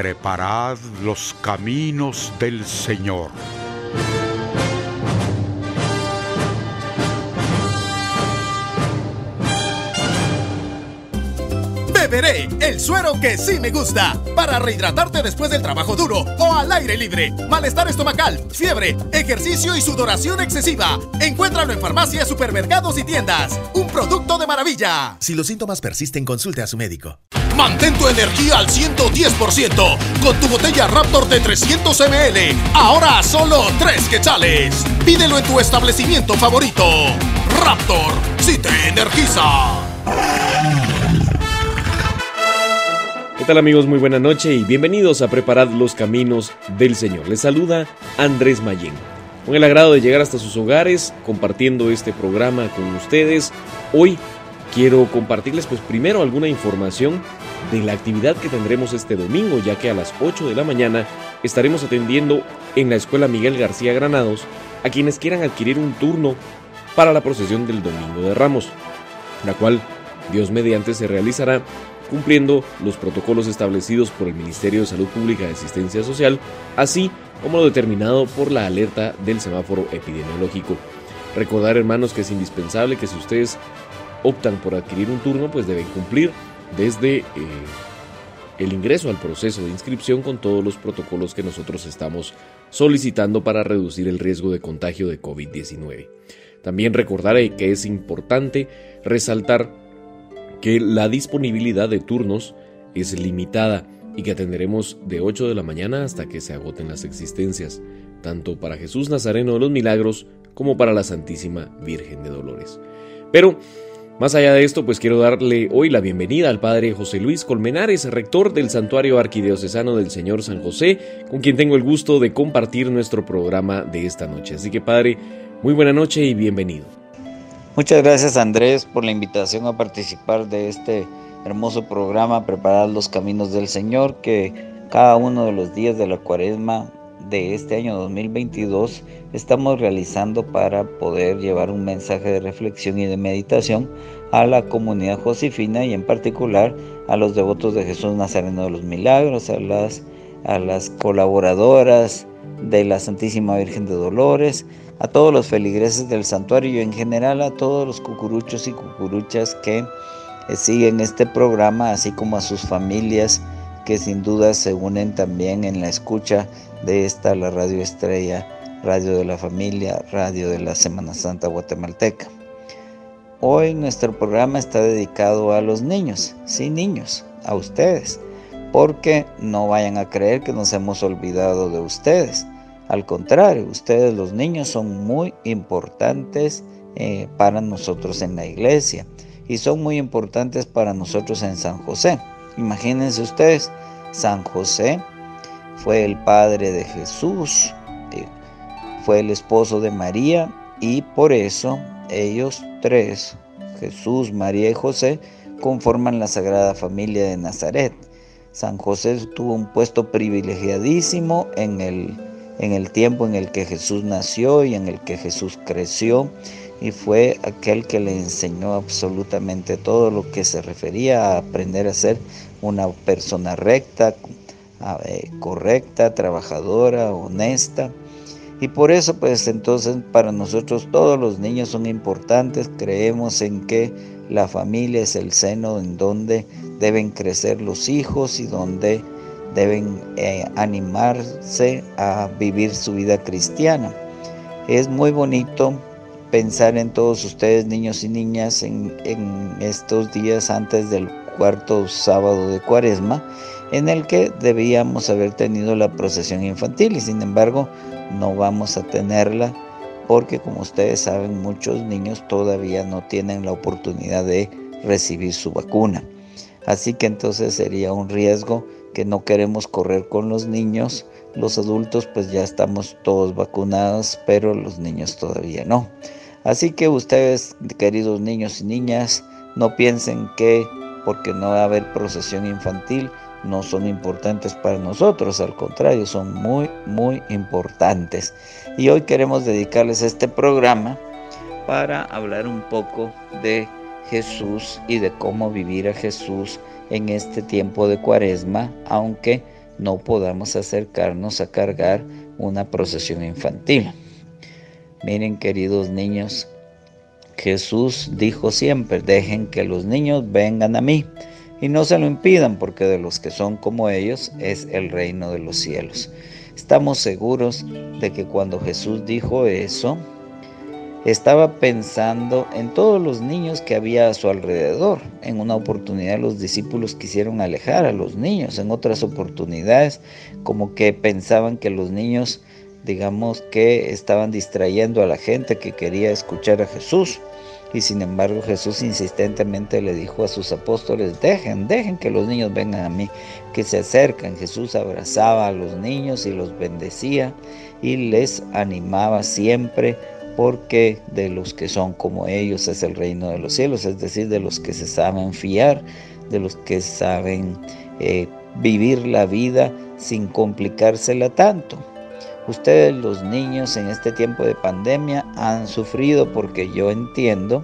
Preparad los caminos del Señor. Beberé el suero que sí me gusta para rehidratarte después del trabajo duro o al aire libre. Malestar estomacal, fiebre, ejercicio y sudoración excesiva. Encuéntralo en farmacias, supermercados y tiendas. Un producto de maravilla. Si los síntomas persisten, consulte a su médico. Mantén tu energía al 110% con tu botella Raptor de 300 ml. Ahora solo 3 quetzales. Pídelo en tu establecimiento favorito. Raptor, si te energiza. ¿Qué tal amigos? Muy buena noche y bienvenidos a Preparad los Caminos del Señor. Les saluda Andrés Mayén. Con el agrado de llegar hasta sus hogares compartiendo este programa con ustedes. Hoy quiero compartirles pues primero alguna información de la actividad que tendremos este domingo, ya que a las 8 de la mañana estaremos atendiendo en la Escuela Miguel García Granados a quienes quieran adquirir un turno para la procesión del Domingo de Ramos, la cual Dios mediante se realizará cumpliendo los protocolos establecidos por el Ministerio de Salud Pública y Asistencia Social, así como lo determinado por la alerta del semáforo epidemiológico. Recordar, hermanos, que es indispensable que si ustedes optan por adquirir un turno, pues deben cumplir desde eh, el ingreso al proceso de inscripción con todos los protocolos que nosotros estamos solicitando para reducir el riesgo de contagio de COVID-19. También recordar que es importante resaltar que la disponibilidad de turnos es limitada y que atenderemos de 8 de la mañana hasta que se agoten las existencias, tanto para Jesús Nazareno de los Milagros como para la Santísima Virgen de Dolores. Pero, más allá de esto, pues quiero darle hoy la bienvenida al Padre José Luis Colmenares, rector del Santuario Arquidiocesano del Señor San José, con quien tengo el gusto de compartir nuestro programa de esta noche. Así que, Padre, muy buena noche y bienvenido. Muchas gracias Andrés por la invitación a participar de este hermoso programa Preparar los Caminos del Señor que cada uno de los días de la cuaresma de este año 2022 estamos realizando para poder llevar un mensaje de reflexión y de meditación a la comunidad josefina y en particular a los devotos de Jesús Nazareno de los Milagros, a las, a las colaboradoras de la Santísima Virgen de Dolores, a todos los feligreses del santuario y en general a todos los cucuruchos y cucuruchas que eh, siguen este programa, así como a sus familias que sin duda se unen también en la escucha de esta, la Radio Estrella, Radio de la Familia, Radio de la Semana Santa Guatemalteca. Hoy nuestro programa está dedicado a los niños, sí niños, a ustedes, porque no vayan a creer que nos hemos olvidado de ustedes al contrario, ustedes los niños son muy importantes eh, para nosotros en la iglesia y son muy importantes para nosotros en San José. Imagínense ustedes, San José fue el padre de Jesús, fue el esposo de María y por eso ellos tres, Jesús, María y José, conforman la Sagrada Familia de Nazaret. San José tuvo un puesto privilegiadísimo en el en el tiempo en el que Jesús nació y en el que Jesús creció y fue aquel que le enseñó absolutamente todo lo que se refería a aprender a ser una persona recta, eh, correcta, trabajadora, honesta. Y por eso pues entonces para nosotros todos los niños son importantes, creemos en que la familia es el seno en donde deben crecer los hijos y donde deben eh, animarse a vivir su vida cristiana. Es muy bonito pensar en todos ustedes, niños y niñas, en, estos días antes del cuarto sábado de cuaresma, en el que debíamos haber tenido la procesión infantil y sin embargo no vamos a tenerla porque como ustedes saben muchos niños todavía no tienen la oportunidad de recibir su vacuna. Así que entonces sería un riesgo que no queremos correr con los niños Los adultos pues ya estamos todos vacunados, pero los niños todavía no. Así que ustedes, queridos niños y niñas, no piensen que porque no va a haber procesión infantil, no son importantes para nosotros, al contrario, son muy, muy importantes. Y hoy queremos dedicarles este programa para hablar un poco de Jesús y de cómo vivir a Jesús en este tiempo de cuaresma, aunque no podamos acercarnos a cargar una procesión infantil. Miren queridos niños, Jesús dijo siempre, dejen que los niños vengan a mí y no se lo impidan, porque de los que son como ellos es el reino de los cielos. Estamos seguros de que cuando Jesús dijo eso, estaba pensando en todos los niños que había a su alrededor. En una oportunidad los discípulos quisieron alejar a los niños, en otras oportunidades como que pensaban que los niños, digamos que estaban distrayendo a la gente que quería escuchar a Jesús. Y sin embargo Jesús insistentemente le dijo a sus apóstoles, dejen, dejen que los niños vengan a mí, que se acercan. Jesús abrazaba a los niños y los bendecía y les animaba siempre porque de los que son como ellos es el reino de los cielos, es decir, de los que se saben fiar, de los que saben eh, vivir la vida sin complicársela tanto. Ustedes los niños en este tiempo de pandemia han sufrido porque yo entiendo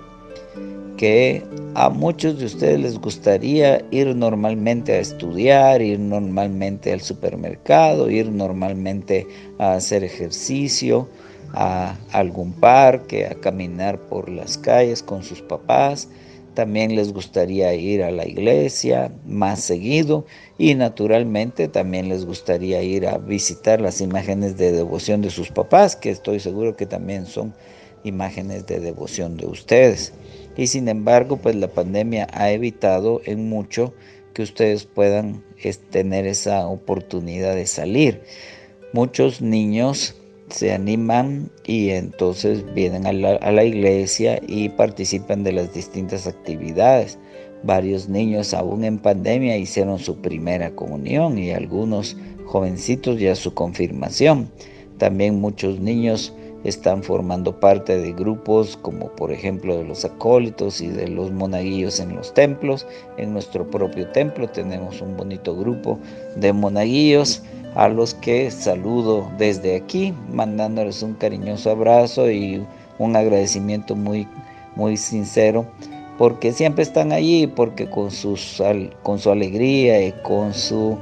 que a muchos de ustedes les gustaría ir normalmente a estudiar, ir normalmente al supermercado, ir normalmente a hacer ejercicio, a algún parque, a caminar por las calles con sus papás, también les gustaría ir a la iglesia más seguido y naturalmente también les gustaría ir a visitar las imágenes de devoción de sus papás, que estoy seguro que también son imágenes de devoción de ustedes. Y sin embargo, pues la pandemia ha evitado en mucho que ustedes puedan tener esa oportunidad de salir. Muchos niños se animan y entonces vienen a la, iglesia y participan de las distintas actividades. Varios niños aún en pandemia hicieron su primera comunión y algunos jovencitos ya su confirmación. También muchos niños están formando parte de grupos como por ejemplo de los acólitos y de los monaguillos en los templos. En nuestro propio templo tenemos un bonito grupo de monaguillos a los que saludo desde aquí, mandándoles un cariñoso abrazo y un agradecimiento muy, muy sincero, porque siempre están allí, porque con, sus, con su alegría y con su,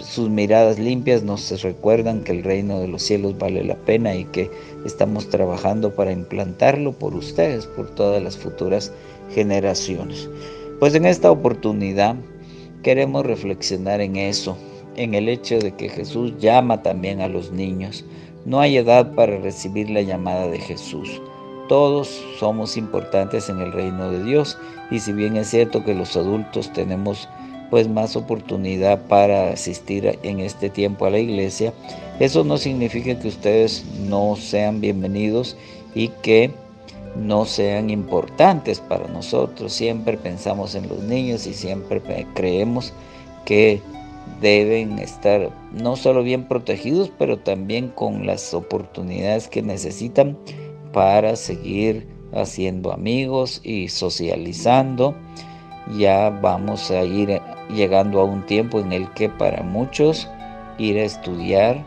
sus miradas limpias nos recuerdan que el reino de los cielos vale la pena y que estamos trabajando para implantarlo por ustedes, por todas las futuras generaciones. Pues en esta oportunidad queremos reflexionar en eso, en el hecho de que Jesús llama también a los niños. No hay edad para recibir la llamada de Jesús. Todos somos importantes en el reino de Dios y si bien es cierto que los adultos tenemos pues más oportunidad para asistir en este tiempo a la iglesia, eso no significa que ustedes no sean bienvenidos y que no sean importantes para nosotros. Siempre pensamos en los niños y siempre creemos que deben estar no solo bien protegidos, pero también con las oportunidades que necesitan para seguir haciendo amigos y socializando. Ya vamos a ir llegando a un tiempo en el que para muchos ir a estudiar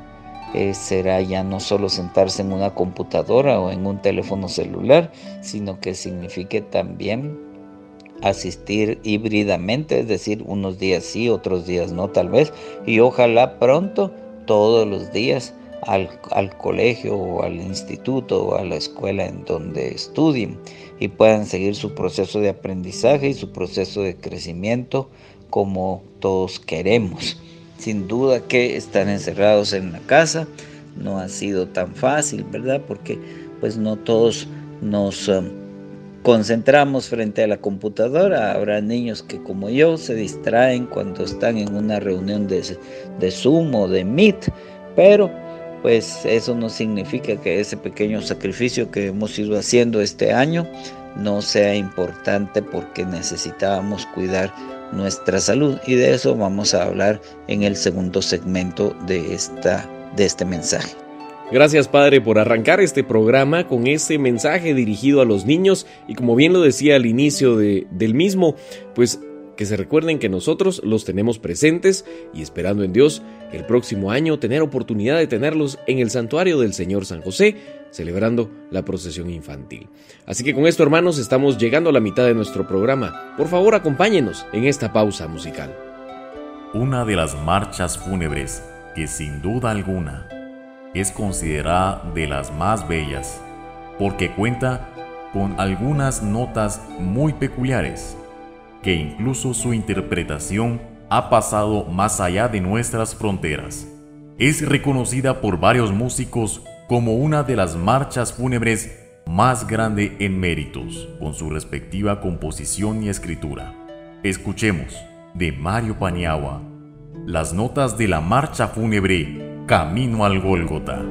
eh, será ya no solo sentarse en una computadora o en un teléfono celular, sino que signifique también asistir híbridamente, es decir, unos días sí, otros días no tal vez, y ojalá pronto todos los días al, al, colegio o al instituto o a la escuela en donde estudien y puedan seguir su proceso de aprendizaje y su proceso de crecimiento como todos queremos. Sin duda que estar encerrados en la casa no ha sido tan fácil, ¿verdad? Porque pues no todos nos... Um, concentramos frente a la computadora. Habrá niños que como yo se distraen cuando están en una reunión de, de Zoom o de Meet, pero pues eso no significa que ese pequeño sacrificio que hemos ido haciendo este año no sea importante porque necesitábamos cuidar nuestra salud y de eso vamos a hablar en el segundo segmento de esta de este mensaje. Gracias Padre por arrancar este programa con este mensaje dirigido a los niños y como bien lo decía al inicio de, del mismo, pues que se recuerden que nosotros los tenemos presentes y esperando en Dios el próximo año tener oportunidad de tenerlos en el santuario del Señor San José, celebrando la procesión infantil. Así que con esto hermanos estamos llegando a la mitad de nuestro programa. Por favor acompáñenos en esta pausa musical. Una de las marchas fúnebres que sin duda alguna es considerada de las más bellas porque cuenta con algunas notas muy peculiares que incluso su interpretación ha pasado más allá de nuestras fronteras. Es reconocida por varios músicos como una de las marchas fúnebres más grande en méritos, con su respectiva composición y escritura. Escuchemos de Mario Paniagua las notas de la marcha fúnebre Camino al Gólgota.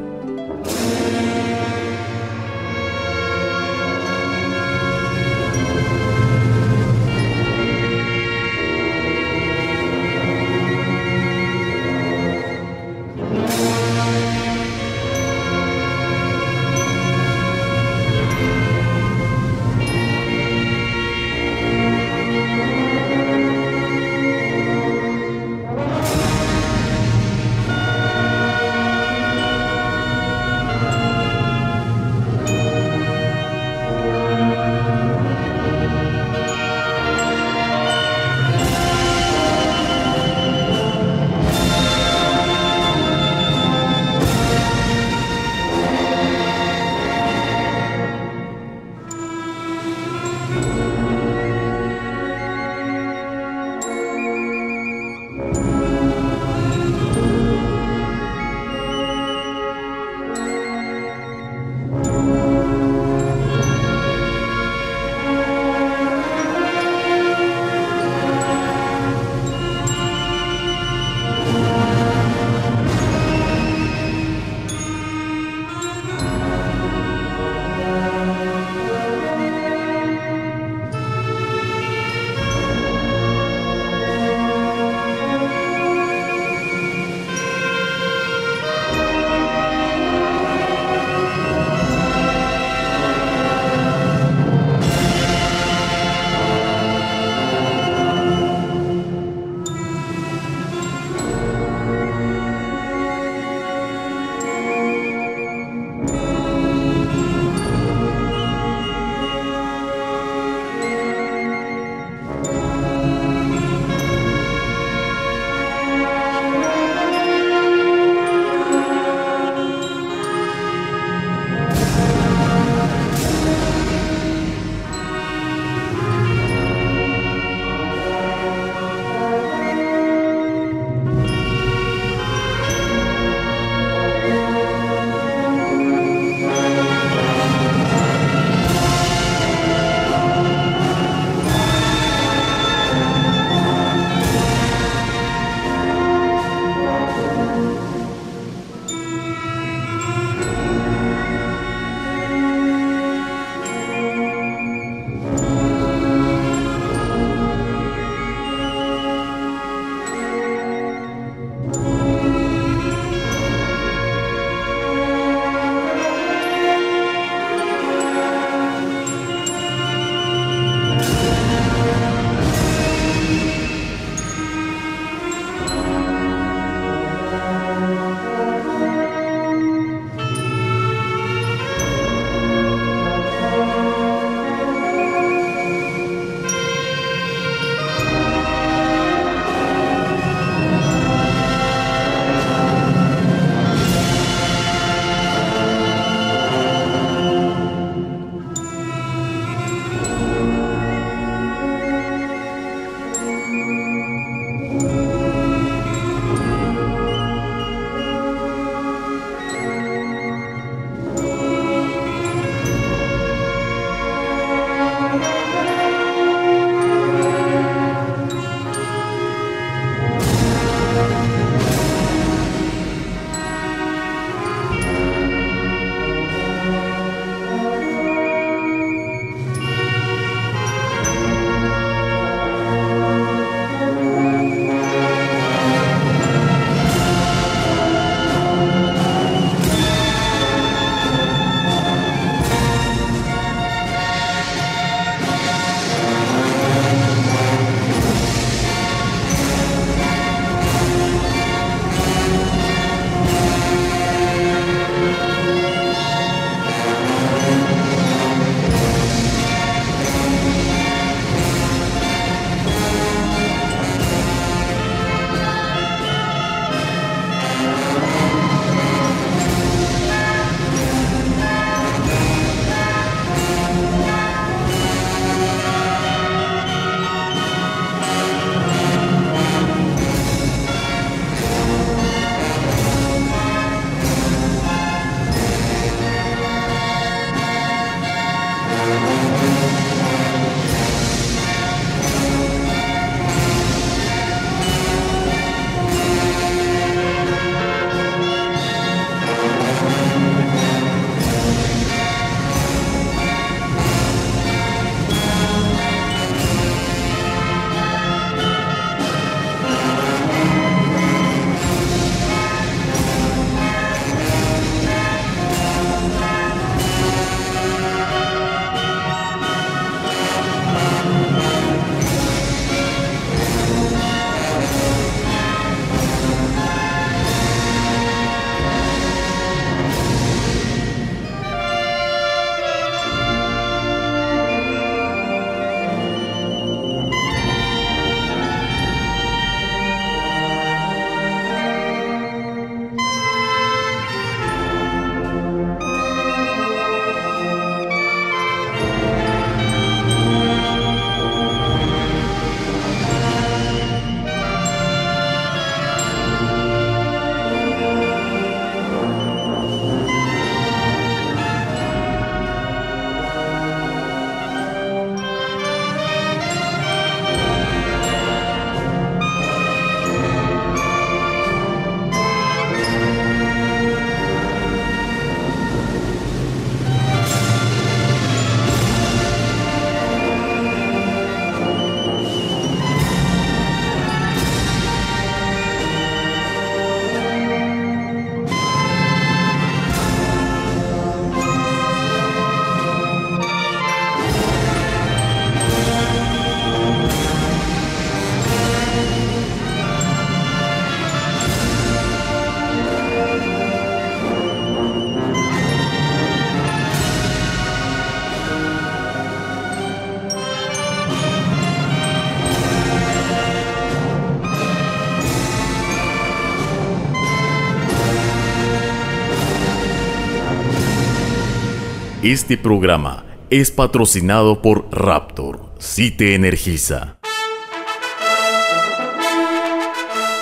Este programa es patrocinado por Raptor, si te energiza.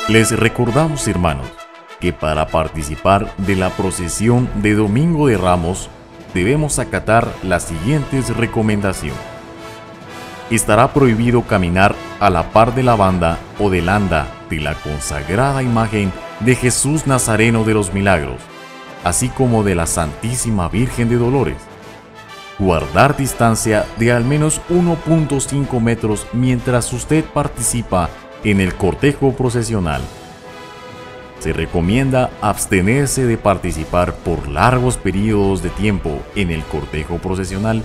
Les recordamos, hermanos, que para participar de la procesión de Domingo de Ramos debemos acatar las siguientes recomendaciones. Estará prohibido caminar a la par de la banda o del anda de la consagrada imagen de Jesús Nazareno de los Milagros, así como de la Santísima Virgen de Dolores. Guardar distancia de al menos 1.5 metros mientras usted participa en el cortejo procesional se recomienda abstenerse de participar por largos periodos de tiempo en el cortejo procesional.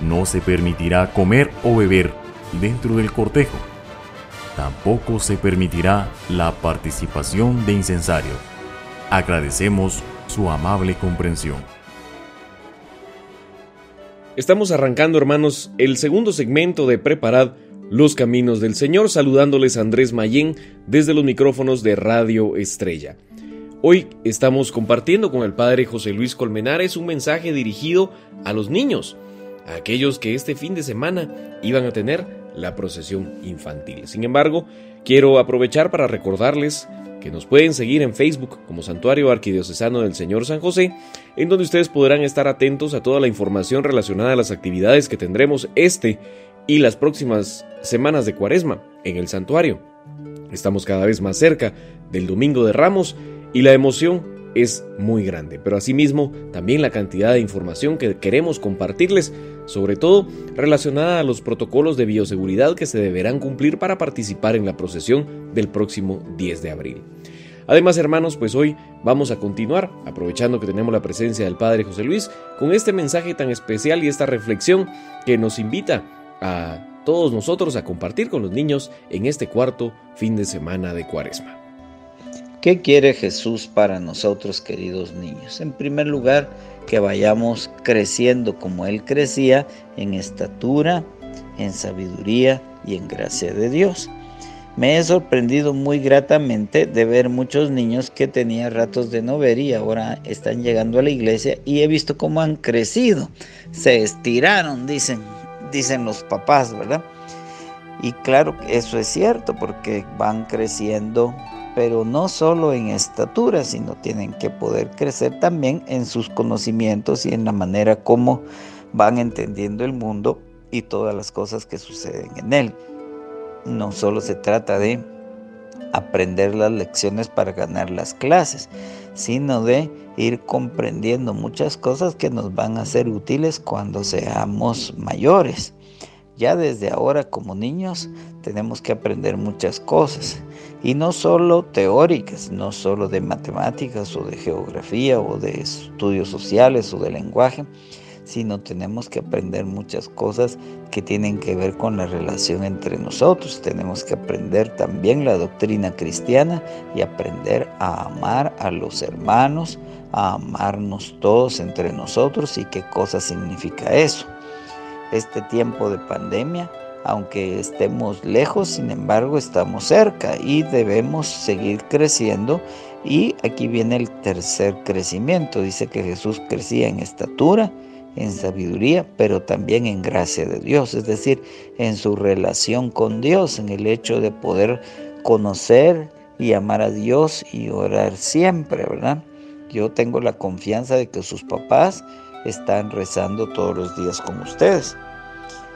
No se permitirá comer o beber dentro del cortejo. Tampoco se permitirá la participación de incensarios. Agradecemos su amable comprensión. Estamos arrancando, hermanos, el segundo segmento de Preparad los Caminos del Señor, saludándoles Andrés Mayén desde los micrófonos de Radio Estrella. Hoy estamos compartiendo con el Padre José Luis Colmenares un mensaje dirigido a los niños, a aquellos que este fin de semana iban a tener la procesión infantil. Sin embargo, quiero aprovechar para recordarles que nos pueden seguir en Facebook como Santuario Arquidiocesano del Señor San José, en donde ustedes podrán estar atentos a toda la información relacionada a las actividades que tendremos este y las próximas semanas de cuaresma en el santuario. Estamos cada vez más cerca del Domingo de Ramos y la emoción es muy grande, pero asimismo también la cantidad de información que queremos compartirles, sobre todo relacionada a los protocolos de bioseguridad que se deberán cumplir para participar en la procesión del próximo 10 de abril. Además, hermanos, pues hoy vamos a continuar, aprovechando que tenemos la presencia del Padre José Luis, con este mensaje tan especial y esta reflexión que nos invita a todos nosotros a compartir con los niños en este cuarto fin de semana de Cuaresma. ¿Qué quiere Jesús para nosotros, queridos niños? En primer lugar, que vayamos creciendo como Él crecía en estatura, en sabiduría y en gracia de Dios. Me he sorprendido muy gratamente de ver muchos niños que tenía ratos de no ver y ahora están llegando a la iglesia y he visto cómo han crecido. Se estiraron, dicen, dicen los papás, ¿verdad? Y claro, eso es cierto porque van creciendo, pero no solo en estatura, sino tienen que poder crecer también en sus conocimientos y en la manera como van entendiendo el mundo y todas las cosas que suceden en él. No solo se trata de aprender las lecciones para ganar las clases, sino de ir comprendiendo muchas cosas que nos van a ser útiles cuando seamos mayores. Ya desde ahora como niños tenemos que aprender muchas cosas y no solo teóricas, no solo de matemáticas o de geografía o de estudios sociales o de lenguaje, sino tenemos que aprender muchas cosas que tienen que ver con la relación entre nosotros. Tenemos que aprender también la doctrina cristiana y aprender a amar a los hermanos, a amarnos todos entre nosotros y qué cosa significa eso. Este tiempo de pandemia, aunque estemos lejos, sin embargo estamos cerca y debemos seguir creciendo. Y aquí viene el tercer crecimiento. Dice que Jesús crecía en estatura, en sabiduría, pero también en gracia de Dios, es decir, en su relación con Dios, en el hecho de poder conocer y amar a Dios y orar siempre, ¿verdad? Yo tengo la confianza de que sus papás están rezando todos los días con ustedes.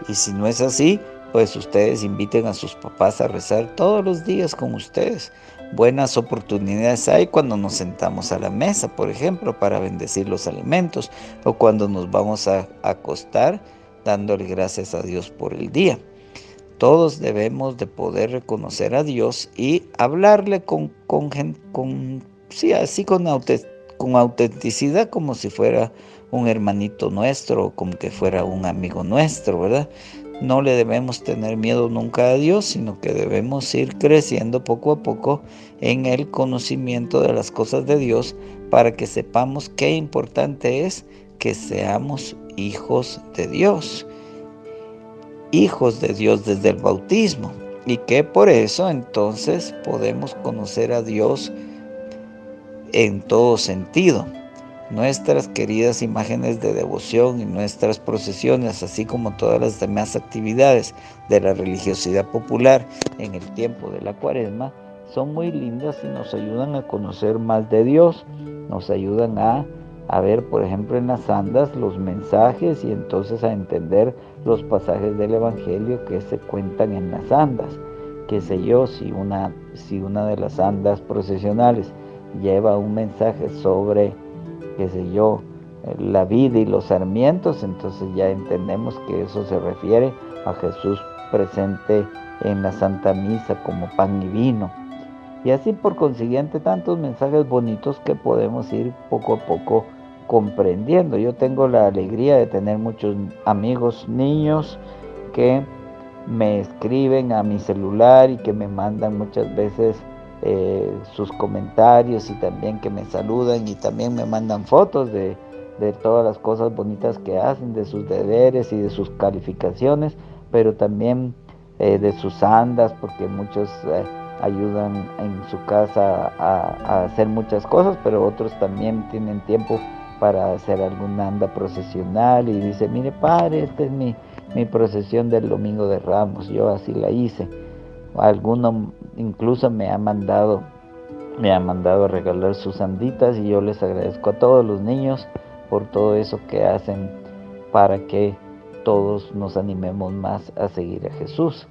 Y si no es así, pues ustedes inviten a sus papás a rezar todos los días con ustedes. Buenas oportunidades hay cuando nos sentamos a la mesa, por ejemplo, para bendecir los alimentos o cuando nos vamos a acostar dándole gracias a Dios por el día. Todos debemos de poder reconocer a Dios y hablarle con, con, con sí, así con, con autenticidad como si fuera un hermanito nuestro o como que fuera un amigo nuestro, ¿verdad? No le debemos tener miedo nunca a Dios, sino que debemos ir creciendo poco a poco en el conocimiento de las cosas de Dios para que sepamos qué importante es que seamos hijos de Dios. Hijos de Dios desde el bautismo. Y que por eso entonces podemos conocer a Dios en todo sentido. Nuestras queridas imágenes de devoción y nuestras procesiones, así como todas las demás actividades de la religiosidad popular en el tiempo de la cuaresma, son muy lindas y nos ayudan a conocer más de Dios, nos ayudan a, a ver, por ejemplo, en las andas los mensajes y entonces a entender los pasajes del Evangelio que se cuentan en las andas. Qué sé yo, si una, si una de las andas procesionales lleva un mensaje sobre qué sé yo, la vida y los sarmientos, entonces ya entendemos que eso se refiere a Jesús presente en la Santa Misa como pan y vino. Y así por consiguiente tantos mensajes bonitos que podemos ir poco a poco comprendiendo. Yo tengo la alegría de tener muchos amigos niños que me escriben a mi celular y que me mandan muchas veces eh, sus comentarios y también que me saludan y también me mandan fotos de, todas las cosas bonitas que hacen, de sus deberes y de sus calificaciones, pero también eh, de sus andas, porque muchos eh, ayudan en su casa a, hacer muchas cosas, pero otros también tienen tiempo para hacer alguna anda procesional y dice, mire padre, esta es mi, mi procesión del Domingo de Ramos, yo así la hice. Alguno incluso me ha mandado me ha mandado a regalar sus anditas y yo les agradezco a todos los niños por todo eso que hacen para que todos nos animemos más a seguir a Jesús.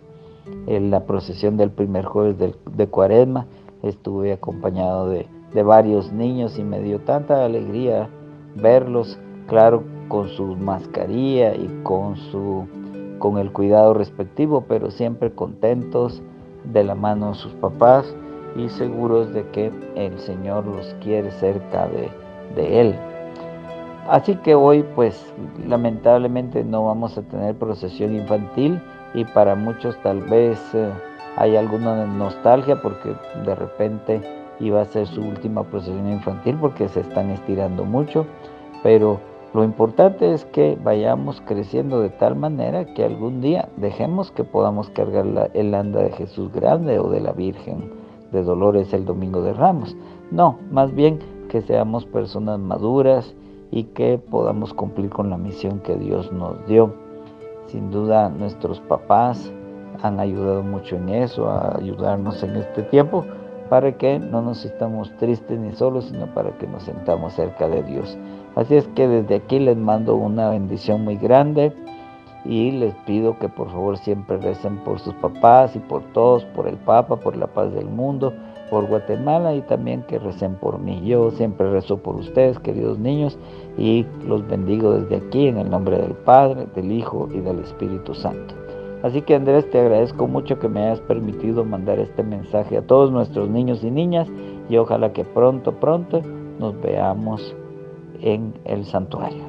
En la procesión del primer jueves de, Cuaresma estuve acompañado de, de varios niños y me dio tanta alegría verlos, claro, con su mascarilla y con su con el cuidado respectivo, pero siempre contentos de la mano de sus papás y seguros de que el Señor los quiere cerca de, Él. Así que hoy pues lamentablemente no vamos a tener procesión infantil y para muchos tal vez eh, hay alguna nostalgia porque de repente iba a ser su última procesión infantil porque se están estirando mucho, pero lo importante es que vayamos creciendo de tal manera que algún día dejemos que podamos cargar el anda de Jesús grande o de la Virgen de Dolores el Domingo de Ramos. No, más bien que seamos personas maduras y que podamos cumplir con la misión que Dios nos dio. Sin duda nuestros papás han ayudado mucho en eso, a ayudarnos en este tiempo, para que no nos estamos tristes ni solos, sino para que nos sentamos cerca de Dios. Así es que desde aquí les mando una bendición muy grande y les pido que por favor siempre recen por sus papás y por todos, por el Papa, por la paz del mundo, por Guatemala y también que recen por mí. Yo siempre rezo por ustedes, queridos niños, y los bendigo desde aquí en el nombre del Padre, del Hijo y del Espíritu Santo. Así que Andrés, te agradezco mucho que me hayas permitido mandar este mensaje a todos nuestros niños y niñas y ojalá que pronto, pronto nos veamos en el santuario.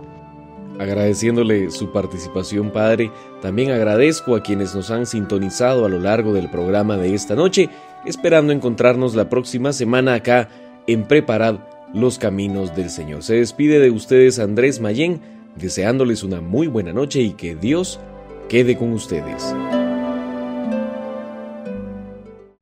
Agradeciéndole su participación, Padre, también agradezco a quienes nos han sintonizado a lo largo del programa de esta noche, esperando encontrarnos la próxima semana acá en Preparad los Caminos del Señor. Se despide de ustedes Andrés Mayén, deseándoles una muy buena noche y que Dios quede con ustedes.